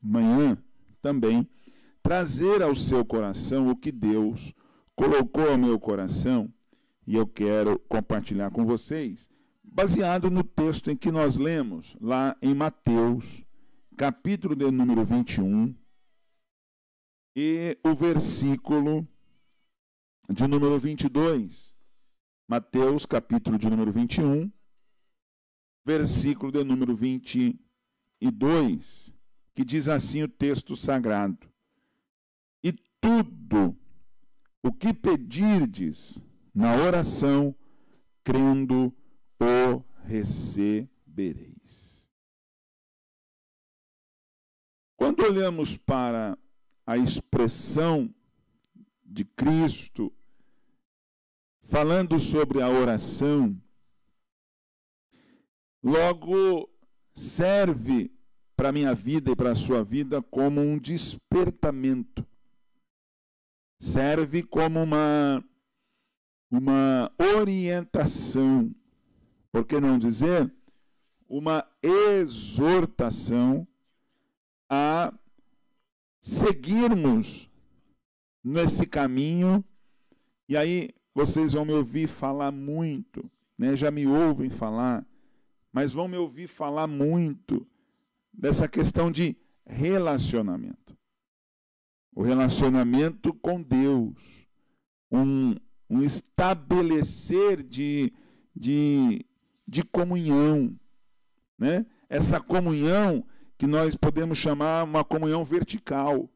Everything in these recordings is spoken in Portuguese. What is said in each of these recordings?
Manhã também trazer ao seu coração o que Deus colocou ao meu coração e eu quero compartilhar com vocês, baseado no texto em que nós lemos, lá em Mateus, capítulo de número 21, e o versículo de número 22. Mateus, capítulo de número 21, versículo de número 22, que diz assim o texto sagrado: E tudo o que pedirdes na oração, crendo, o recebereis. Quando olhamos para a expressão de Cristo falando sobre a oração, logo serve para a minha vida e para a sua vida como um despertamento. Serve como uma, uma orientação, por que não dizer, uma exortação a seguirmos nesse caminho. E aí vocês vão me ouvir falar muito, né? já me ouvem falar, mas vão me ouvir falar muito dessa questão de relacionamento. O relacionamento com Deus, um, um estabelecer de, de, de comunhão. Né? Essa comunhão que nós podemos chamar uma comunhão vertical.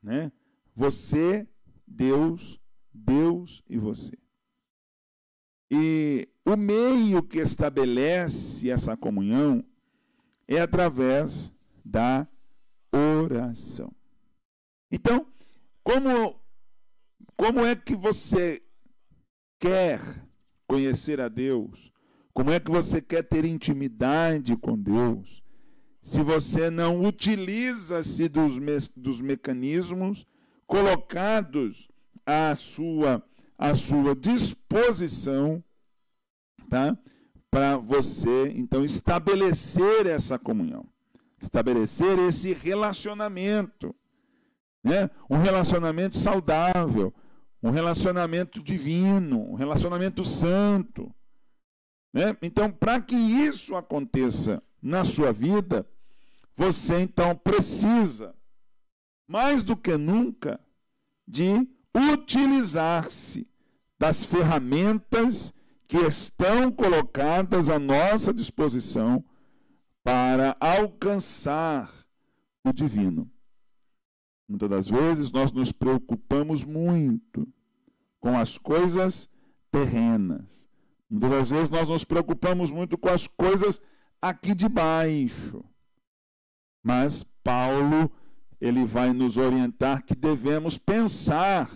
Né? Você, Deus, Deus e você. E o meio que estabelece essa comunhão é através da oração. Então, como, como é que você quer conhecer a Deus? Como é que você quer ter intimidade com Deus? Se você não utiliza-se dos, me dos mecanismos colocados à sua à sua disposição, tá? Para você, então, estabelecer essa comunhão, estabelecer esse relacionamento, né? Um relacionamento saudável, um relacionamento divino, um relacionamento santo, né? Então, para que isso aconteça na sua vida, você então precisa, mais do que nunca, de utilizar-se das ferramentas que estão colocadas à nossa disposição para alcançar o divino. Muitas das vezes nós nos preocupamos muito com as coisas terrenas. Muitas das vezes nós nos preocupamos muito com as coisas aqui de baixo. Mas Paulo, ele vai nos orientar que devemos pensar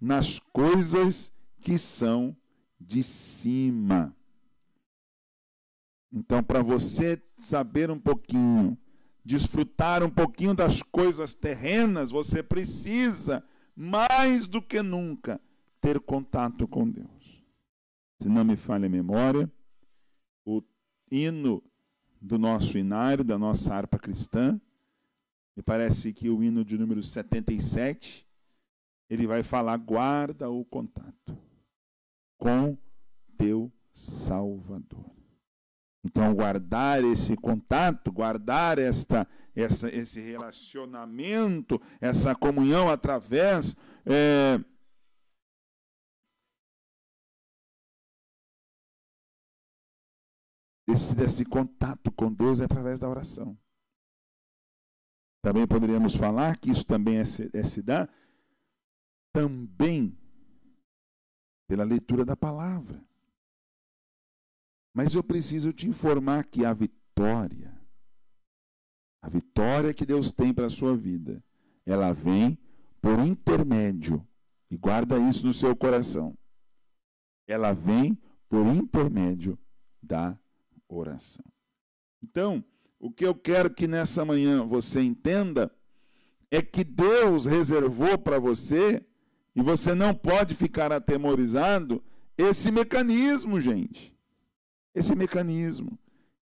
nas coisas que são de cima. Então, para você saber um pouquinho, desfrutar um pouquinho das coisas terrenas, você precisa, mais do que nunca, ter contato com Deus. Se não me falha a memória, o hino do nosso inário, da nossa harpa cristã, me parece que o hino de número 77, ele vai falar: guarda o contato com teu Salvador. Então, guardar esse contato, guardar esta, essa, esse relacionamento, essa comunhão através é, desse, desse contato com Deus é através da oração. Também poderíamos falar que isso também é é se dá também pela leitura da palavra. Mas eu preciso te informar que a vitória, a vitória que Deus tem para a sua vida, ela vem por intermédio, e guarda isso no seu coração. Ela vem por intermédio da oração. Então, o que eu quero que nessa manhã você entenda é que Deus reservou para você e você não pode ficar atemorizado esse mecanismo, gente. Esse mecanismo,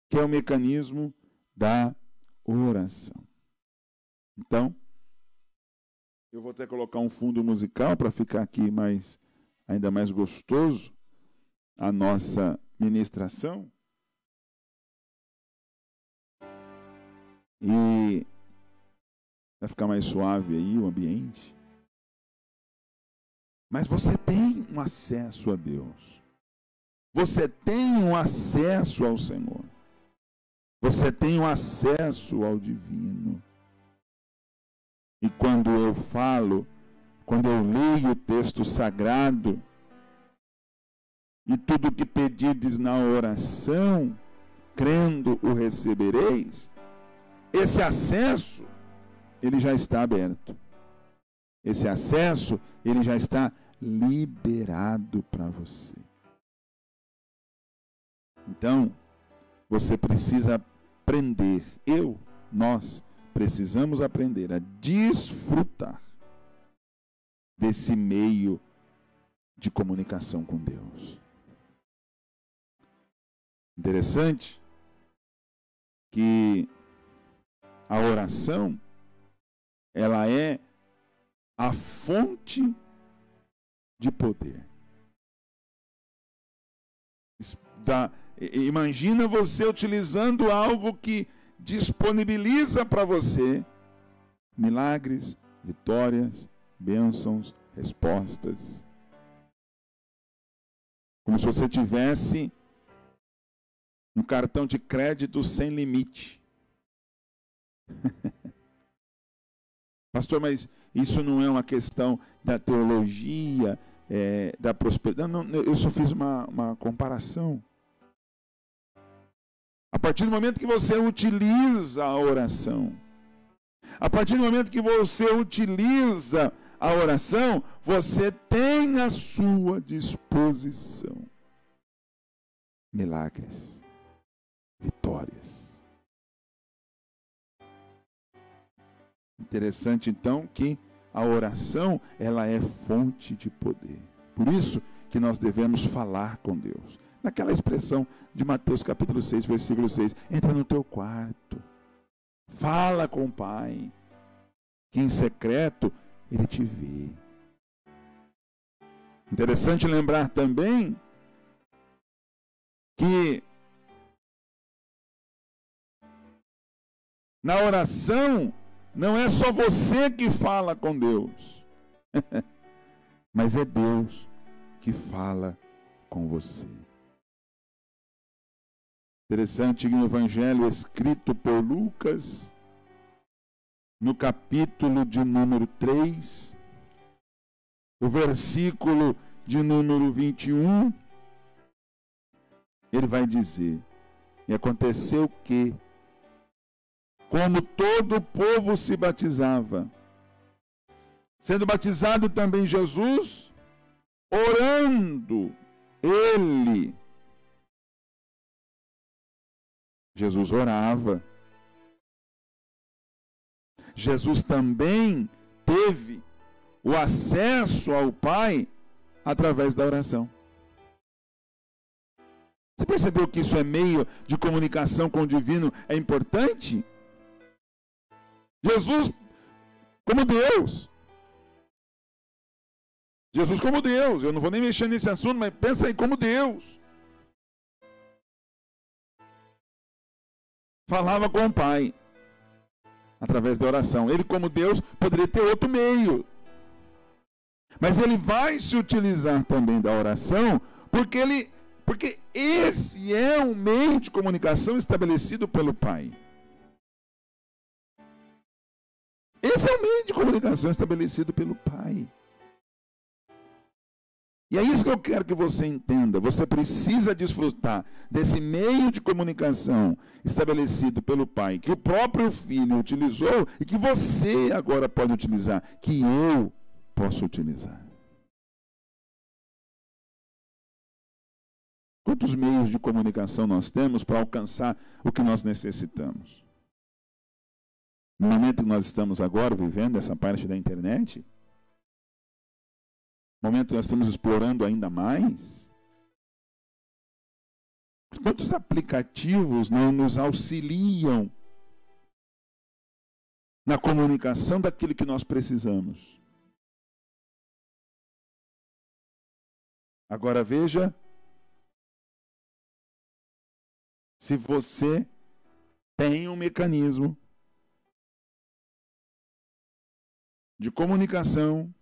que é o mecanismo da oração. Então, eu vou até colocar um fundo musical para ficar aqui mais ainda mais gostoso a nossa ministração. E vai ficar mais suave aí o ambiente. Mas você tem um acesso a Deus. Você tem um acesso ao Senhor. Você tem um acesso ao divino. E quando eu falo, quando eu leio o texto sagrado, e tudo que pedirdes na oração, crendo o recebereis, esse acesso, ele já está aberto. Esse acesso, ele já está liberado para você. Então, você precisa aprender, eu, nós, precisamos aprender a desfrutar desse meio de comunicação com Deus. Interessante que a oração ela é a fonte de poder. Da, imagina você utilizando algo que disponibiliza para você milagres, vitórias, bênçãos, respostas. Como se você tivesse um cartão de crédito sem limite. Pastor, mas isso não é uma questão da teologia, é, da prosperidade. Não, não, eu só fiz uma, uma comparação. A partir do momento que você utiliza a oração, a partir do momento que você utiliza a oração, você tem à sua disposição milagres, vitórias. Interessante então que a oração, ela é fonte de poder. Por isso que nós devemos falar com Deus naquela expressão de Mateus capítulo 6, versículo 6. Entra no teu quarto, fala com o Pai, que em secreto ele te vê. Interessante lembrar também que na oração não é só você que fala com Deus, mas é Deus que fala com você. Interessante que no Evangelho escrito por Lucas, no capítulo de número 3, o versículo de número 21, ele vai dizer: E aconteceu que, como todo o povo se batizava, sendo batizado também Jesus, orando, ele Jesus orava. Jesus também teve o acesso ao Pai através da oração. Você percebeu que isso é meio de comunicação com o divino é importante? Jesus como Deus. Jesus como Deus. Eu não vou nem mexer nesse assunto, mas pensa aí como Deus. falava com o Pai através da oração. Ele, como Deus, poderia ter outro meio. Mas ele vai se utilizar também da oração, porque ele porque esse é um meio de comunicação estabelecido pelo Pai. Esse é o meio de comunicação estabelecido pelo Pai. E é isso que eu quero que você entenda. Você precisa desfrutar desse meio de comunicação estabelecido pelo Pai, que o próprio Filho utilizou e que você agora pode utilizar, que eu posso utilizar. Quantos meios de comunicação nós temos para alcançar o que nós necessitamos? No momento que nós estamos agora vivendo essa parte da internet, momento que nós estamos explorando ainda mais. Quantos aplicativos não nos auxiliam na comunicação daquilo que nós precisamos. Agora veja se você tem um mecanismo de comunicação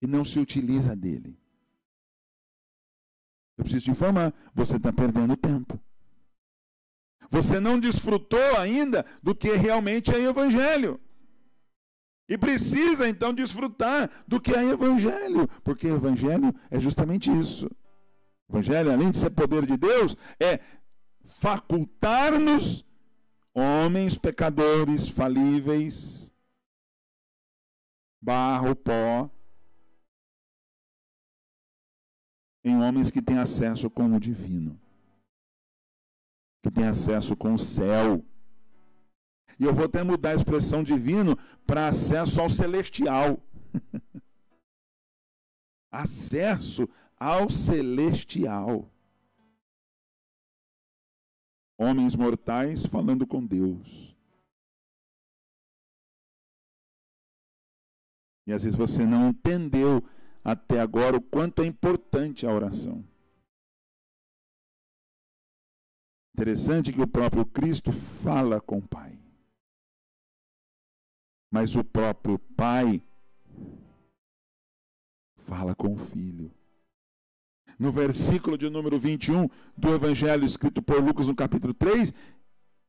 e não se utiliza dele. Eu preciso te informar, você está perdendo tempo. Você não desfrutou ainda do que realmente é evangelho. E precisa então desfrutar do que é evangelho, porque evangelho é justamente isso. Evangelho, além de ser poder de Deus, é facultar-nos, homens pecadores, falíveis, barro, pó, em homens que têm acesso com o divino, que têm acesso com o céu. E eu vou até mudar a expressão divino para acesso ao celestial. acesso ao celestial. Homens mortais falando com Deus. E às vezes você não entendeu até agora o quanto é importante a oração. Interessante que o próprio Cristo fala com o Pai. Mas o próprio Pai fala com o Filho. No versículo de número 21 do Evangelho escrito por Lucas no capítulo 3,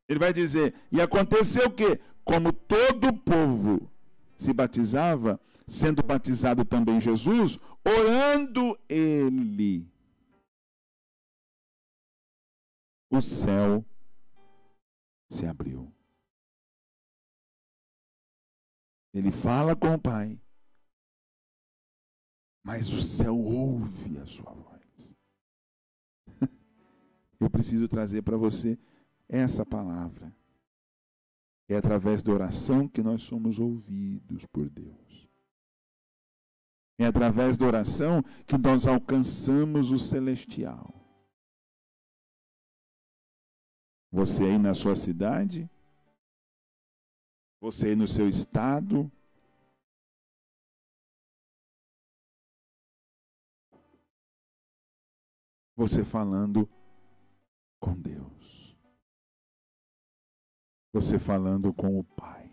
ele vai dizer: E aconteceu que, como todo o povo se batizava, sendo batizado também Jesus, orando ele, o céu se abriu. Ele fala com o Pai, mas o céu ouve a sua voz. Eu preciso trazer para você essa palavra. É através da oração que nós somos ouvidos por Deus. É através da oração que nós alcançamos o celestial. Você aí na sua cidade, você aí no seu estado, você falando com Deus, você falando com o Pai.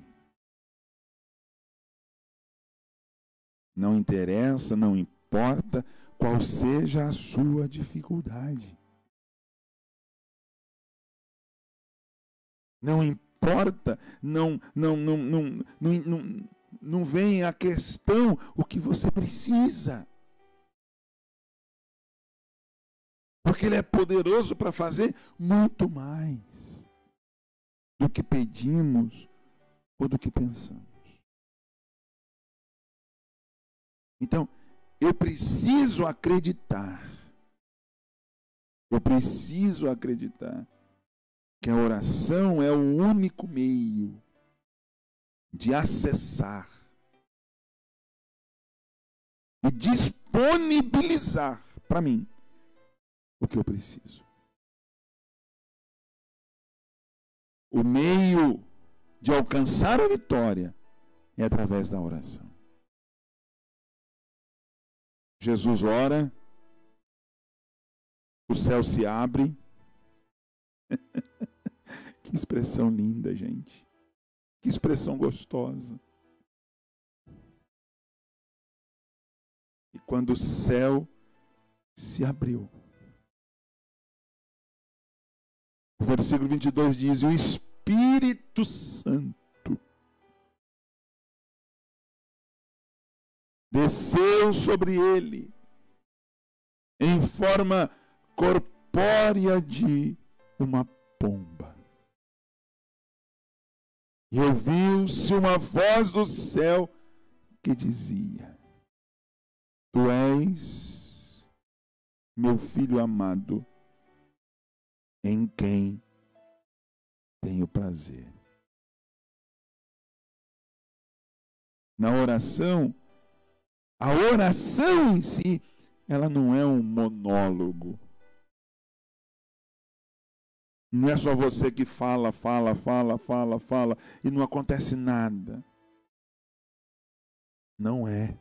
Não interessa, não importa qual seja a sua dificuldade. Não importa, não, não, não, não, não, não, não vem a questão o que você precisa. Porque Ele é poderoso para fazer muito mais do que pedimos ou do que pensamos. Então, eu preciso acreditar. Eu preciso acreditar que a oração é o único meio de acessar e disponibilizar para mim o que eu preciso. O meio de alcançar a vitória é através da oração. Jesus ora, o céu se abre. que expressão linda, gente. Que expressão gostosa. E quando o céu se abriu, o versículo 22 diz: O Espírito Santo desceu sobre ele em forma corpórea de uma pomba. E ouviu-se uma voz do céu que dizia: Tu és meu filho amado, em quem tenho prazer. Na oração, a oração em si, ela não é um monólogo. Não é só você que fala, fala, fala, fala, fala e não acontece nada. Não é.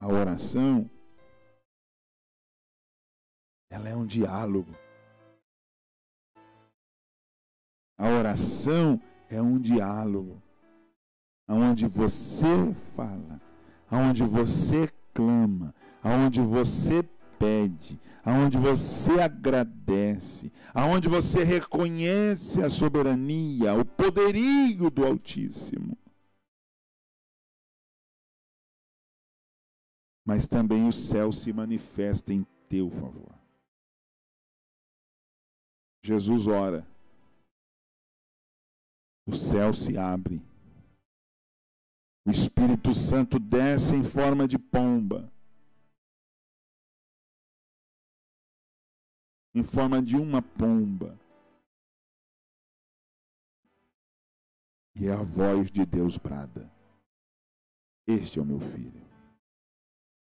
A oração ela é um diálogo. A oração é um diálogo aonde você fala, aonde você clama, aonde você pede, aonde você agradece, aonde você reconhece a soberania, o poderio do Altíssimo. Mas também o céu se manifesta em teu favor. Jesus ora, o céu se abre, o Espírito Santo desce em forma de pomba em forma de uma pomba. E é a voz de Deus brada: Este é o meu filho,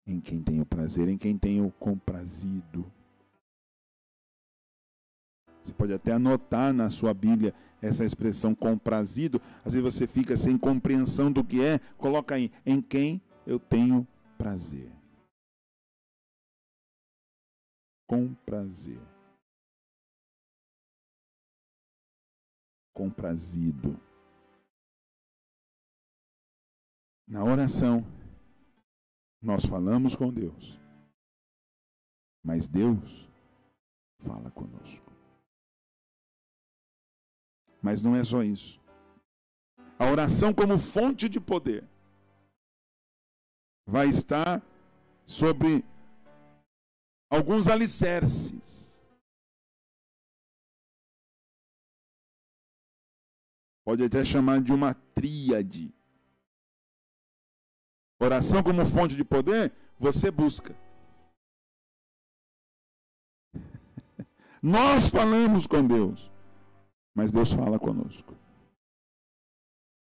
em quem tenho prazer, em quem tenho comprazido. Você pode até anotar na sua Bíblia essa expressão comprazido. Às vezes você fica sem compreensão do que é. Coloca aí, em quem eu tenho prazer. com prazer. Comprazido. Na oração, nós falamos com Deus, mas Deus fala conosco. Mas não é só isso. A oração, como fonte de poder, vai estar sobre alguns alicerces. Pode até chamar de uma tríade. Oração como fonte de poder, você busca. Nós falamos com Deus, mas Deus fala conosco.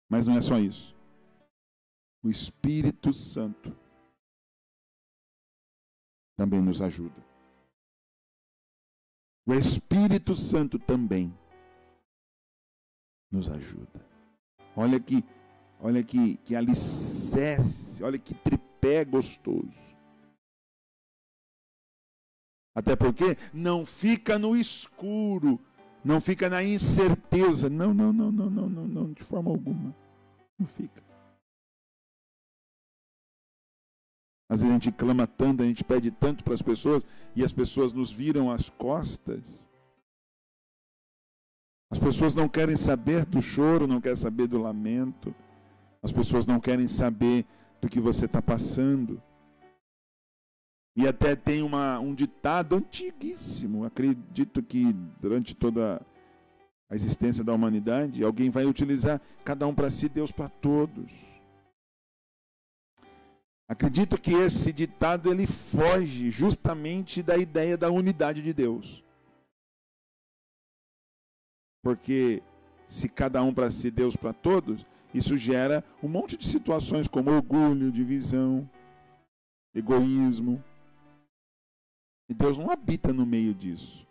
Mas não é só isso. O Espírito Santo também nos ajuda. O Espírito Santo também nos ajuda. Olha que, olha que, que alicerce, olha que tripé gostoso. Até porque não fica no escuro, não fica na incerteza. Não, não, não, não, não, não, não, de forma alguma. Não fica. Às vezes a gente clama tanto, a gente pede tanto para as pessoas e as pessoas nos viram as costas. As pessoas não querem saber do choro, não querem saber do lamento. As pessoas não querem saber do que você está passando. E até tem uma, um ditado antiguíssimo, acredito que durante toda a existência da humanidade, alguém vai utilizar cada um para si, Deus para todos. Acredito que esse ditado ele foge justamente da ideia da unidade de Deus. Porque se cada um para si, Deus para todos, isso gera um monte de situações como orgulho, divisão, egoísmo. E Deus não habita no meio disso.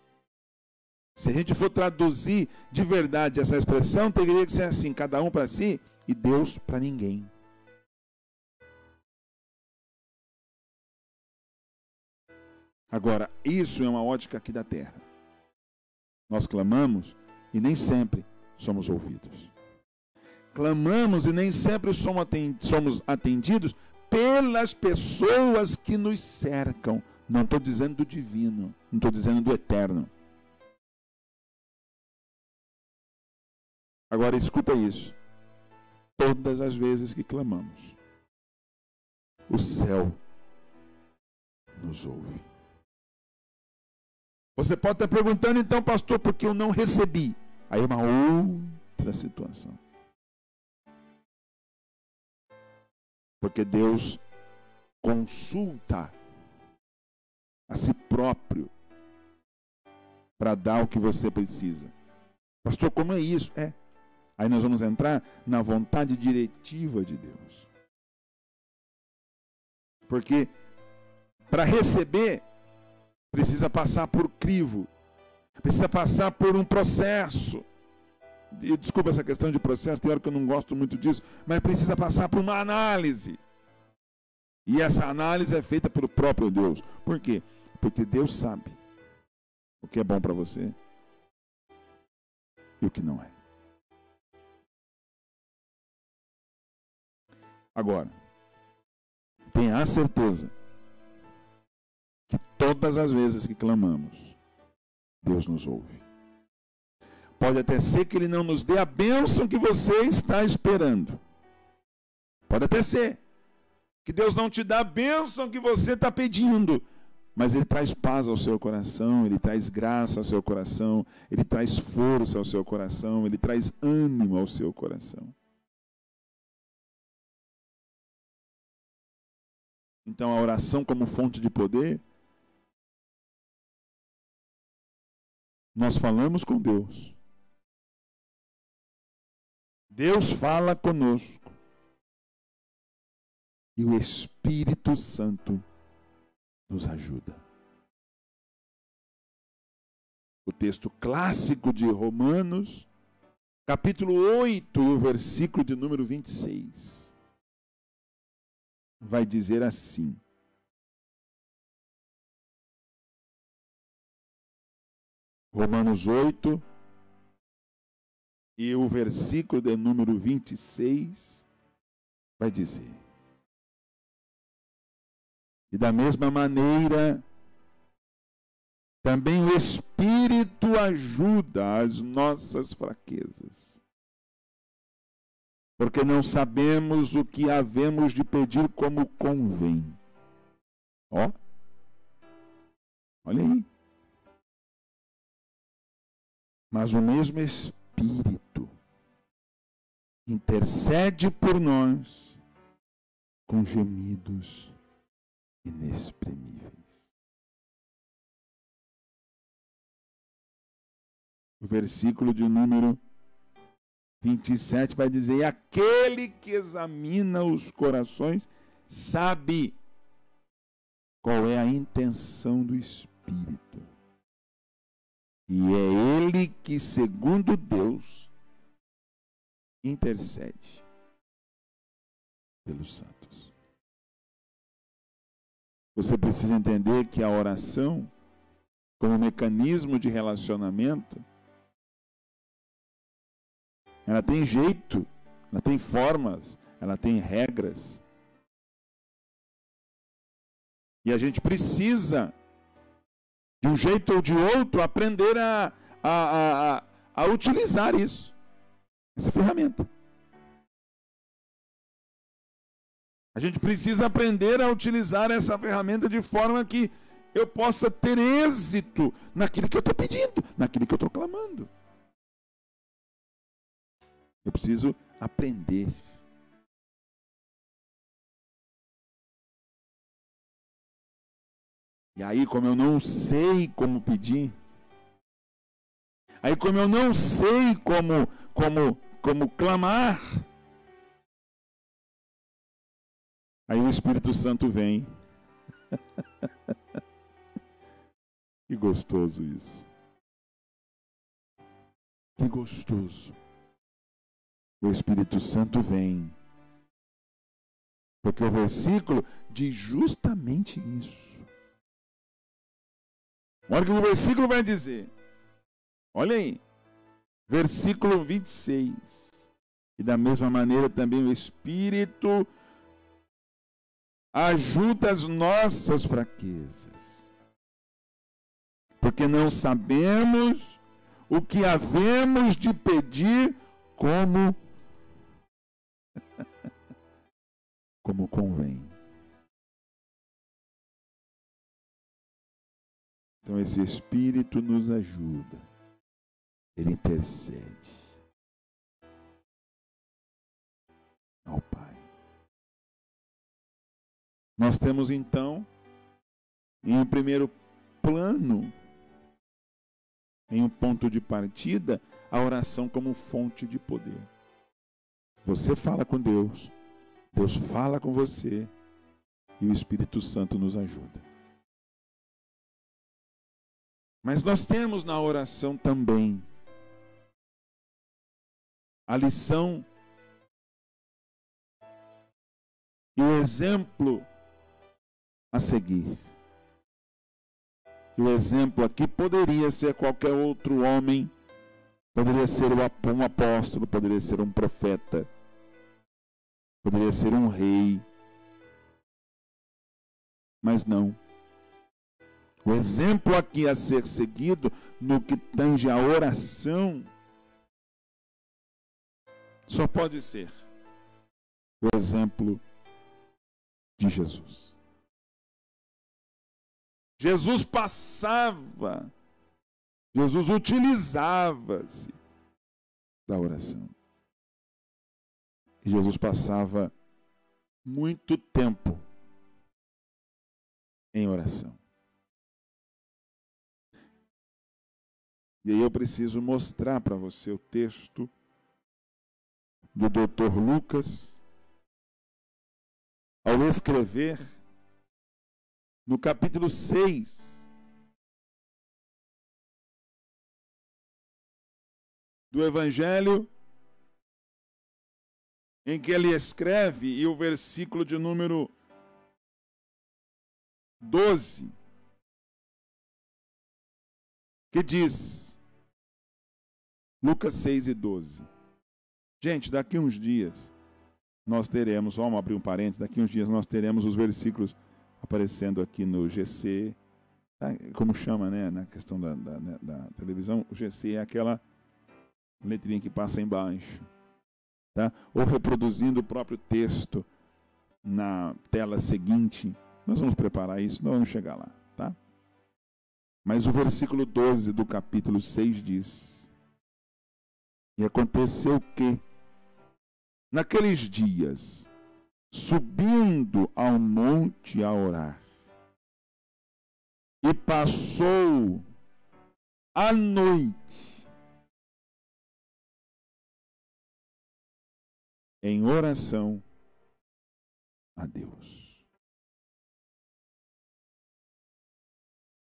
Se a gente for traduzir de verdade essa expressão, teria que ser assim: cada um para si e Deus para ninguém. Agora, isso é uma ótica aqui da terra. Nós clamamos e nem sempre somos ouvidos. Clamamos e nem sempre somos atendidos pelas pessoas que nos cercam. Não estou dizendo do divino, não estou dizendo do eterno. Agora escuta isso. Todas as vezes que clamamos, o céu nos ouve. Você pode estar perguntando, então, pastor, por que eu não recebi? Aí é uma outra situação. Porque Deus consulta a si próprio para dar o que você precisa. Pastor, como é isso? É. Aí nós vamos entrar na vontade diretiva de Deus. Porque para receber precisa passar por crivo, precisa passar por um processo. E, desculpa essa questão de processo, tem hora que eu não gosto muito disso, mas precisa passar por uma análise. E essa análise é feita pelo próprio Deus. Por quê? Porque Deus sabe o que é bom para você e o que não é. Agora, tenha a certeza que todas as vezes que clamamos, Deus nos ouve. Pode até ser que Ele não nos dê a bênção que você está esperando. Pode até ser que Deus não te dá a bênção que você está pedindo. Mas Ele traz paz ao seu coração, Ele traz graça ao seu coração, Ele traz força ao seu coração, Ele traz ânimo ao seu coração. Então a oração como fonte de poder, nós falamos com Deus. Deus fala conosco. E o Espírito Santo nos ajuda. O texto clássico de Romanos, capítulo 8, o versículo de número 26, vai dizer assim: Romanos 8, e o versículo de número 26 vai dizer: e da mesma maneira, também o Espírito ajuda as nossas fraquezas. Porque não sabemos o que havemos de pedir como convém. Ó. Olha aí. Mas o mesmo Espírito intercede por nós com gemidos inexprimíveis. O versículo de número 27 vai dizer: Aquele que examina os corações sabe qual é a intenção do Espírito. E é Ele que, segundo Deus, intercede pelos santos. Você precisa entender que a oração, como mecanismo de relacionamento, ela tem jeito, ela tem formas, ela tem regras. E a gente precisa, de um jeito ou de outro, aprender a, a, a, a utilizar isso, essa ferramenta. A gente precisa aprender a utilizar essa ferramenta de forma que eu possa ter êxito naquilo que eu estou pedindo, naquilo que eu estou clamando. Eu preciso aprender. E aí, como eu não sei como pedir, aí como eu não sei como como como clamar, Aí o Espírito Santo vem. que gostoso isso. Que gostoso. O Espírito Santo vem. Porque o versículo diz justamente isso. Olha o que o versículo vai dizer. Olha aí. Versículo 26. E da mesma maneira também o Espírito ajuda as nossas fraquezas. Porque não sabemos o que havemos de pedir como como convém. Então esse espírito nos ajuda. Ele intercede ao Pai. Nós temos então, em primeiro plano, em um ponto de partida, a oração como fonte de poder. Você fala com Deus, Deus fala com você e o Espírito Santo nos ajuda. Mas nós temos na oração também a lição e o exemplo a seguir. E o exemplo aqui poderia ser qualquer outro homem, poderia ser um apóstolo, poderia ser um profeta, poderia ser um rei, mas não. O exemplo aqui a ser seguido no que tange a oração só pode ser o exemplo de Jesus. Jesus passava, Jesus utilizava-se da oração. E Jesus passava muito tempo em oração. E aí eu preciso mostrar para você o texto do Dr. Lucas ao escrever no capítulo 6 do Evangelho, em que ele escreve, e o versículo de número 12, que diz: Lucas 6 e 12. Gente, daqui uns dias nós teremos, vamos abrir um parênteses, daqui uns dias nós teremos os versículos aparecendo aqui no GC, tá? como chama, né, na questão da, da, né, da, televisão, o GC é aquela letrinha que passa embaixo, tá? ou reproduzindo o próprio texto na tela seguinte. Nós vamos preparar isso, nós vamos chegar lá, tá? Mas o versículo 12 do capítulo 6 diz: e aconteceu que, naqueles dias, subindo ao monte a orar, e passou a noite em oração a Deus.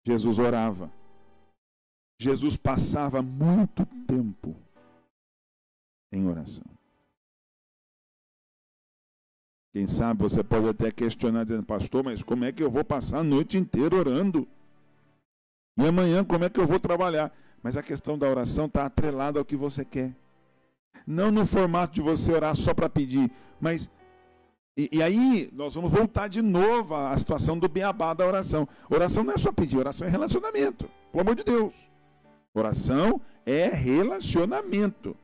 Jesus orava. Jesus passava muito tempo em oração. Quem sabe você pode até questionar, dizendo, pastor, mas como é que eu vou passar a noite inteira orando? E amanhã como é que eu vou trabalhar? Mas a questão da oração está atrelada ao que você quer. Não no formato de você orar só para pedir, mas. E, e, aí, nós vamos voltar de novo à situação do beabá da oração. Oração não é só pedir, oração é relacionamento. Pelo amor de Deus. Oração é relacionamento.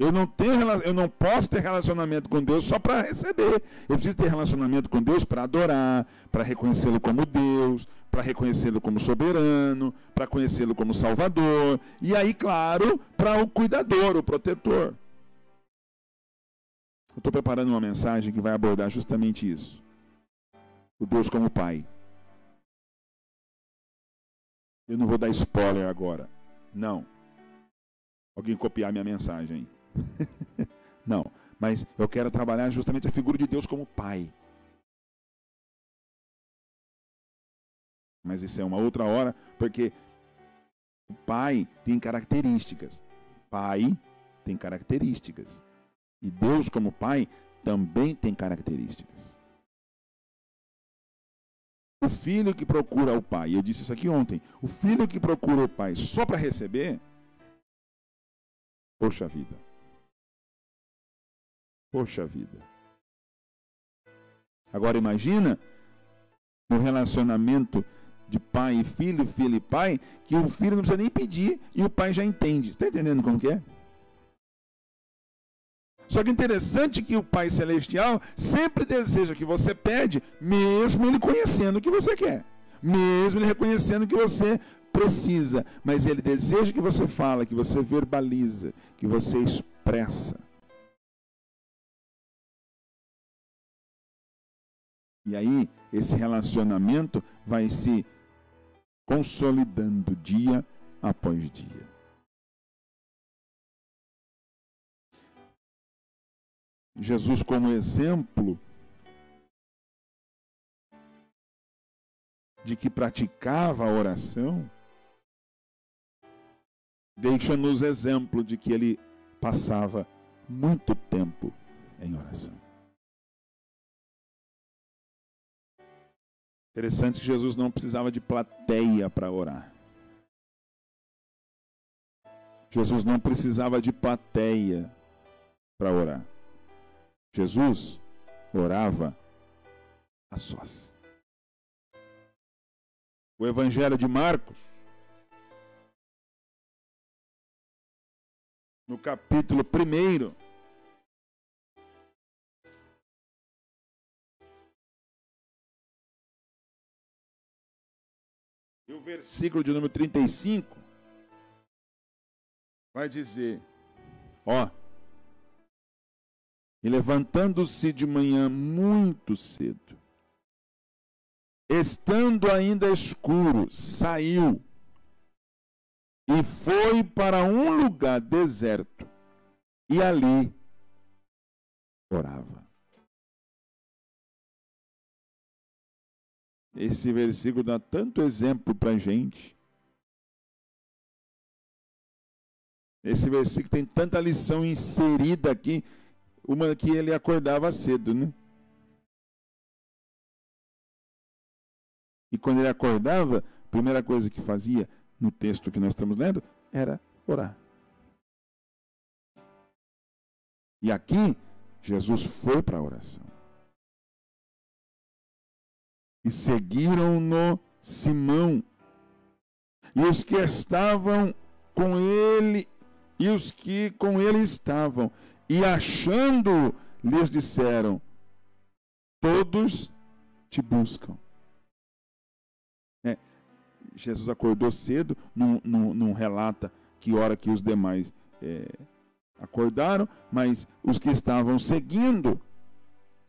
Eu não, tenho, eu não posso ter relacionamento com Deus só para receber. Eu preciso ter relacionamento com Deus para adorar, para reconhecê-lo como Deus, para reconhecê-lo como soberano, para conhecê-lo como Salvador. E aí, claro, para o cuidador, o protetor. Eu estou preparando uma mensagem que vai abordar justamente isso. O Deus como Pai. Eu não vou dar spoiler agora. Não. Alguém copiar minha mensagem. Não, mas eu quero trabalhar justamente a figura de Deus como Pai. Mas isso é uma outra hora, porque o Pai tem características. Pai tem características. E Deus, como Pai, também tem características. O filho que procura o pai, eu disse isso aqui ontem, o filho que procura o pai só para receber, poxa vida. Poxa vida. Agora imagina no relacionamento de pai e filho, filho e pai, que o filho não precisa nem pedir e o pai já entende. Está entendendo como que é? Só que interessante que o Pai Celestial sempre deseja que você pede, mesmo ele conhecendo o que você quer. Mesmo ele reconhecendo que você precisa. Mas ele deseja que você fala, que você verbaliza, que você expressa. E aí, esse relacionamento vai se consolidando dia após dia. Jesus, como exemplo de que praticava a oração, deixa-nos exemplo de que ele passava muito tempo em oração. Interessante que Jesus não precisava de plateia para orar. Jesus não precisava de plateia para orar. Jesus orava a sós. O Evangelho de Marcos, no capítulo 1, versículo de número 35 vai dizer: Ó, e levantando-se de manhã muito cedo, estando ainda escuro, saiu e foi para um lugar deserto e ali orava. Esse versículo dá tanto exemplo para a gente. Esse versículo tem tanta lição inserida aqui. Uma que ele acordava cedo, né? E quando ele acordava, a primeira coisa que fazia, no texto que nós estamos lendo, era orar. E aqui, Jesus foi para a oração. E seguiram-no Simão e os que estavam com ele, e os que com ele estavam, e achando, lhes disseram: Todos te buscam. É, Jesus acordou cedo, não, não, relata que hora que os demais é, acordaram, mas os que estavam seguindo,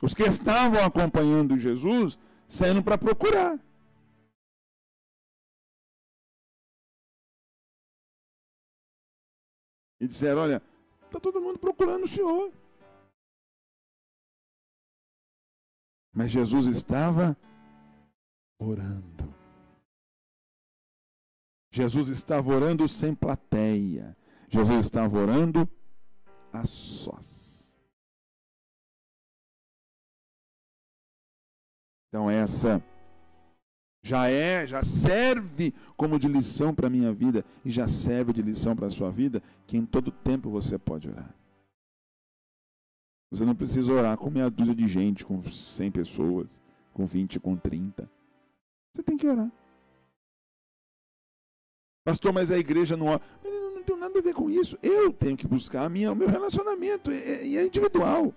os que estavam acompanhando Jesus, saindo para procurar. E disseram: Olha, está todo mundo procurando o Senhor. Mas Jesus estava orando. Jesus estava orando sem plateia. Jesus estava orando a sós. Então essa já é, já serve como de lição para a minha vida e já serve de lição para a sua vida, que em todo tempo você pode orar. Você não precisa orar com meia dúzia de gente, com 100 pessoas, com 20, com 30. Você tem que orar. Pastor, mas a igreja não ora. Não, não tem nada a ver com isso. Eu tenho que buscar a minha, o meu relacionamento, e é, é individual.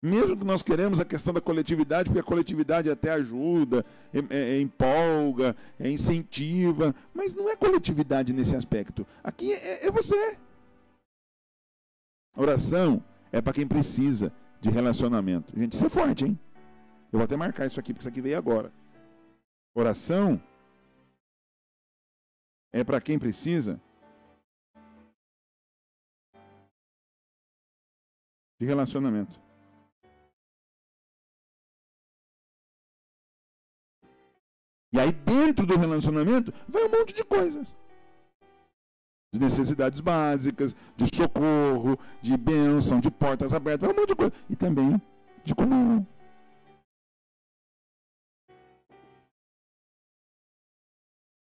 Mesmo que nós queremos a questão da coletividade, porque a coletividade até ajuda, é, é, é empolga, é incentiva, mas não é coletividade nesse aspecto. Aqui é, é você. Oração é para quem precisa de relacionamento. Gente, isso é forte, hein? Eu vou até marcar isso aqui, porque isso aqui veio agora. Oração é para quem precisa de relacionamento. E aí, dentro do relacionamento, vai um monte de coisas. De necessidades básicas, de socorro, de bênção, de portas abertas, vai um monte de coisa. E também de comunhão.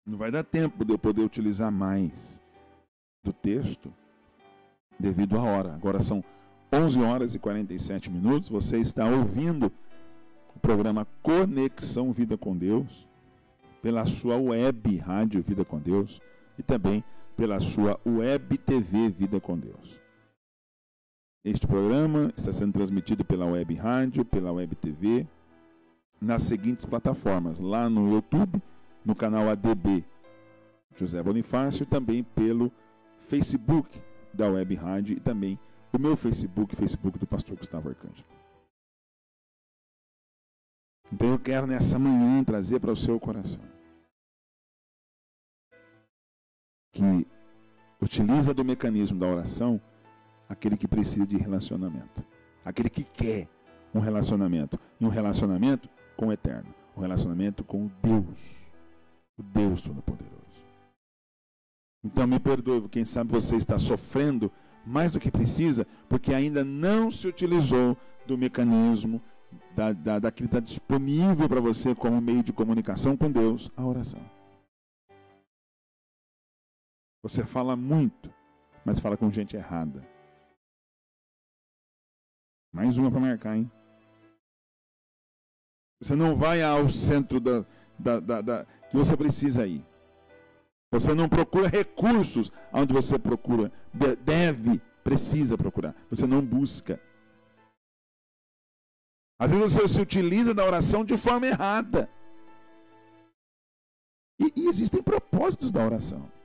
Não vai dar tempo de eu poder utilizar mais do texto devido à hora. Agora são 11 horas e 47 minutos. Você está ouvindo o programa Conexão Vida com Deus pela sua web Rádio Vida com Deus e também pela sua web TV Vida com Deus. Este programa está sendo transmitido pela web rádio, pela web TV, nas seguintes plataformas: lá no YouTube, no canal ADB José Bonifácio, também pelo Facebook da web rádio e também o meu Facebook, Facebook do pastor Gustavo Arcângelo. Então eu quero nessa manhã trazer para o seu coração que utiliza do mecanismo da oração aquele que precisa de relacionamento, aquele que quer um relacionamento e um relacionamento com o eterno, um relacionamento com o Deus, o Deus Todo-Poderoso. Então me perdoe, quem sabe você está sofrendo mais do que precisa, porque ainda não se utilizou do mecanismo da, da, daquilo que está disponível para você como meio de comunicação com Deus, a oração. Você fala muito, mas fala com gente errada. Mais uma para marcar, hein? Você não vai ao centro da, da, da, da, que você precisa ir. Você não procura recursos onde você procura, deve, precisa procurar. Você não busca. Às vezes você se utiliza da oração de forma errada. E, e existem propósitos da oração.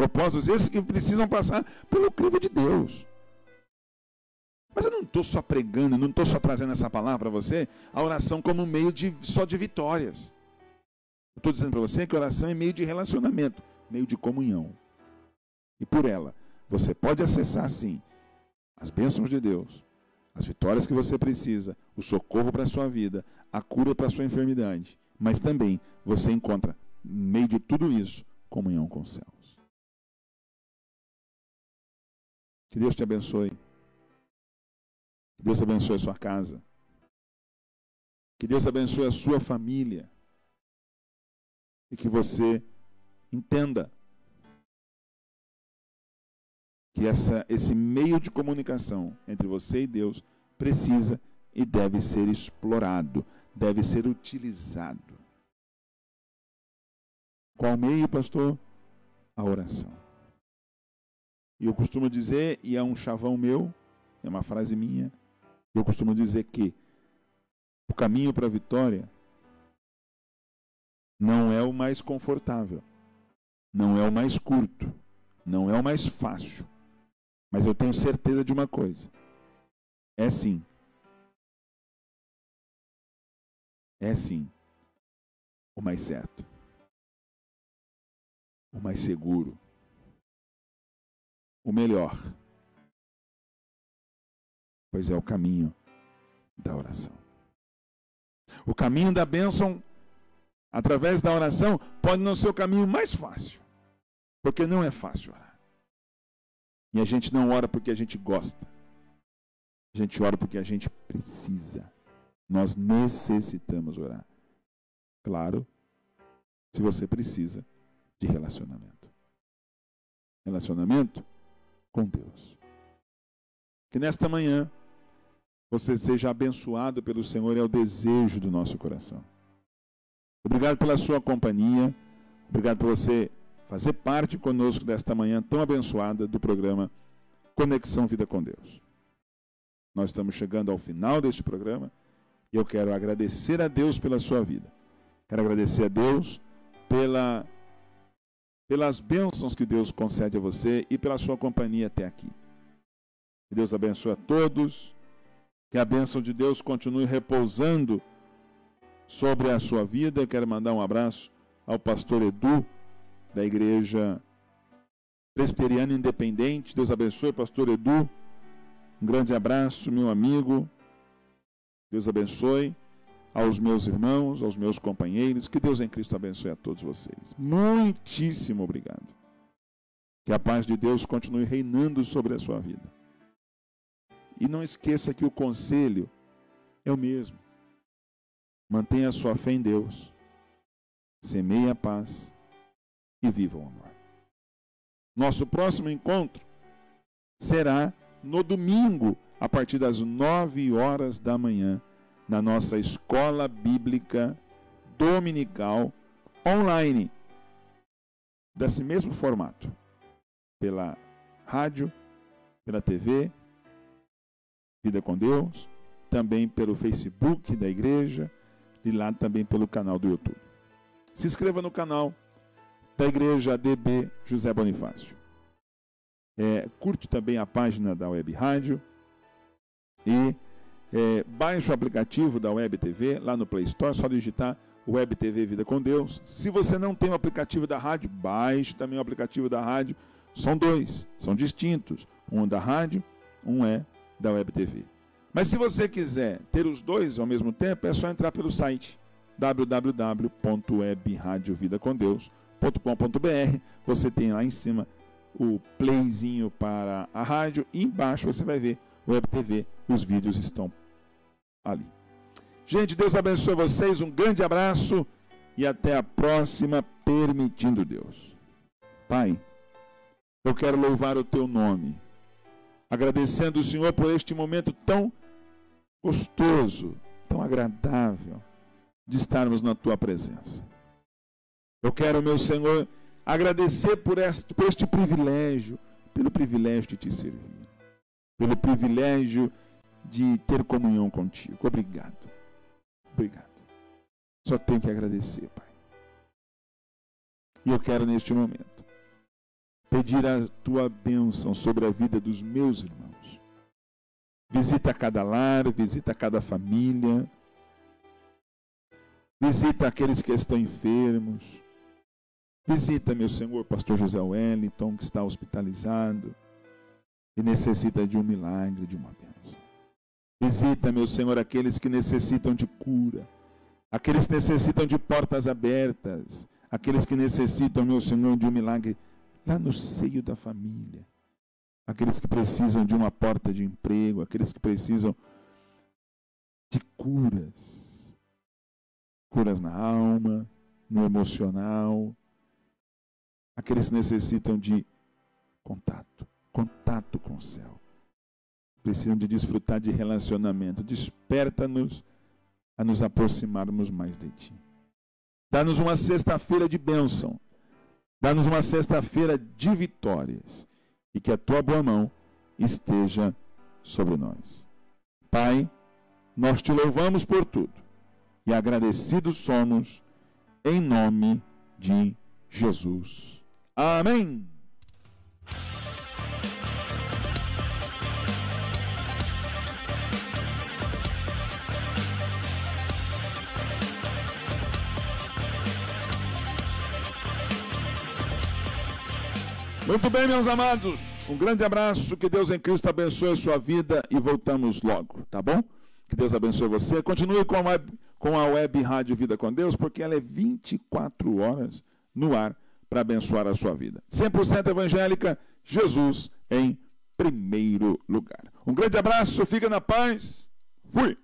Propósitos esses que precisam passar pelo crivo de Deus. Mas eu não estou só pregando, não estou só trazendo essa palavra para você, a oração como meio de, só de vitórias. Estou dizendo para você que a oração é meio de relacionamento, meio de comunhão. E por ela, você pode acessar sim as bênçãos de Deus, as vitórias que você precisa, o socorro para a sua vida, a cura para a sua enfermidade. Mas também você encontra, no meio de tudo isso, comunhão com os céus. Que Deus te abençoe. Que Deus abençoe a sua casa. Que Deus abençoe a sua família. E que você entenda que essa, esse meio de comunicação entre você e Deus precisa e deve ser explorado, deve ser utilizado. Qual meio, pastor? A oração. E eu costumo dizer, e é um chavão meu, é uma frase minha, eu costumo dizer que o caminho para a vitória não é o mais confortável, não é o mais curto, não é o mais fácil. Mas eu tenho certeza de uma coisa: é sim. É sim o mais certo, o mais seguro, o melhor pois é o caminho da oração. O caminho da bênção, através da oração, pode não ser o caminho mais fácil, porque não é fácil orar. E a gente não ora porque a gente gosta, a gente ora porque a gente precisa. Nós necessitamos orar. Claro, se você precisa de relacionamento. Relacionamento com Deus. Que nesta manhã você seja abençoado pelo Senhor, é o desejo do nosso coração. Obrigado pela sua companhia, obrigado por você fazer parte conosco desta manhã tão abençoada do programa Conexão Vida com Deus. Nós estamos chegando ao final deste programa e eu quero agradecer a Deus pela sua vida. Quero agradecer a Deus pela, pelas bênçãos que Deus concede a você e pela sua companhia até aqui. Que Deus abençoe a todos. Que a bênção de Deus continue repousando sobre a sua vida. Quero mandar um abraço ao pastor Edu, da Igreja Presbiteriana Independente. Deus abençoe, pastor Edu. Um grande abraço, meu amigo. Deus abençoe aos meus irmãos, aos meus companheiros. Que Deus em Cristo abençoe a todos vocês. Muitíssimo obrigado. Que a paz de Deus continue reinando sobre a sua vida. E não esqueça que o conselho é o mesmo. Mantenha a sua fé em Deus, semeie a paz e viva o amor. Nosso próximo encontro será no domingo, a partir das nove horas da manhã, na nossa escola bíblica dominical online, desse mesmo formato, pela rádio, pela TV Vida com Deus, também pelo Facebook da igreja e lá também pelo canal do YouTube. Se inscreva no canal da igreja ADB José Bonifácio. É, curte também a página da Web Rádio e é, baixe o aplicativo da Web TV lá no Play Store, só digitar Web TV Vida com Deus. Se você não tem o aplicativo da rádio, baixe também o aplicativo da rádio. São dois, são distintos. Um da rádio, um é da Web TV. Mas se você quiser ter os dois ao mesmo tempo, é só entrar pelo site www.webradiovidacomdeus.com Você tem lá em cima o playzinho para a rádio e embaixo você vai ver Web TV. Os vídeos estão ali. Gente, Deus abençoe vocês. Um grande abraço e até a próxima, permitindo Deus. Pai, eu quero louvar o teu nome, agradecendo o Senhor por este momento tão gostoso, tão agradável de estarmos na tua presença. Eu quero, meu Senhor, agradecer por este, por este privilégio, pelo privilégio de te servir, pelo privilégio de ter comunhão contigo. Obrigado. Obrigado. Só tenho que agradecer, Pai. E eu quero neste momento pedir a tua bênção sobre a vida dos meus irmãos. Visita cada lar, visita cada família. Visita aqueles que estão enfermos. Visita, meu Senhor, pastor José Wellington, que está hospitalizado e necessita de um milagre, de uma bênção. Visita, meu Senhor, aqueles que necessitam de cura, aqueles que necessitam de portas abertas, aqueles que necessitam, meu Senhor, de um milagre lá no seio da família, aqueles que precisam de uma porta de emprego, aqueles que precisam de curas, curas na alma, no emocional, aqueles que necessitam de contato, contato com o céu. Precisam de desfrutar de relacionamento. Desperta-nos a nos aproximarmos mais de Ti. Dá-nos uma sexta-feira de bênção. Dá-nos uma sexta-feira de vitórias. E que a Tua boa mão esteja sobre nós. Pai, nós te louvamos por tudo. E agradecidos somos em nome de Jesus. Amém. Muito bem, meus amados. Um grande abraço. Que Deus em Cristo abençoe a sua vida e voltamos logo, tá bom? Que Deus abençoe você. Continue com a web, com a web Rádio Vida com Deus, porque ela é 24 horas no ar para abençoar a sua vida. 100% evangélica, Jesus em primeiro lugar. Um grande abraço, fica na paz. Fui.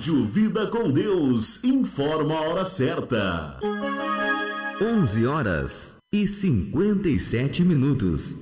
Rádio Vida com Deus informa a hora certa. 11 horas e 57 minutos.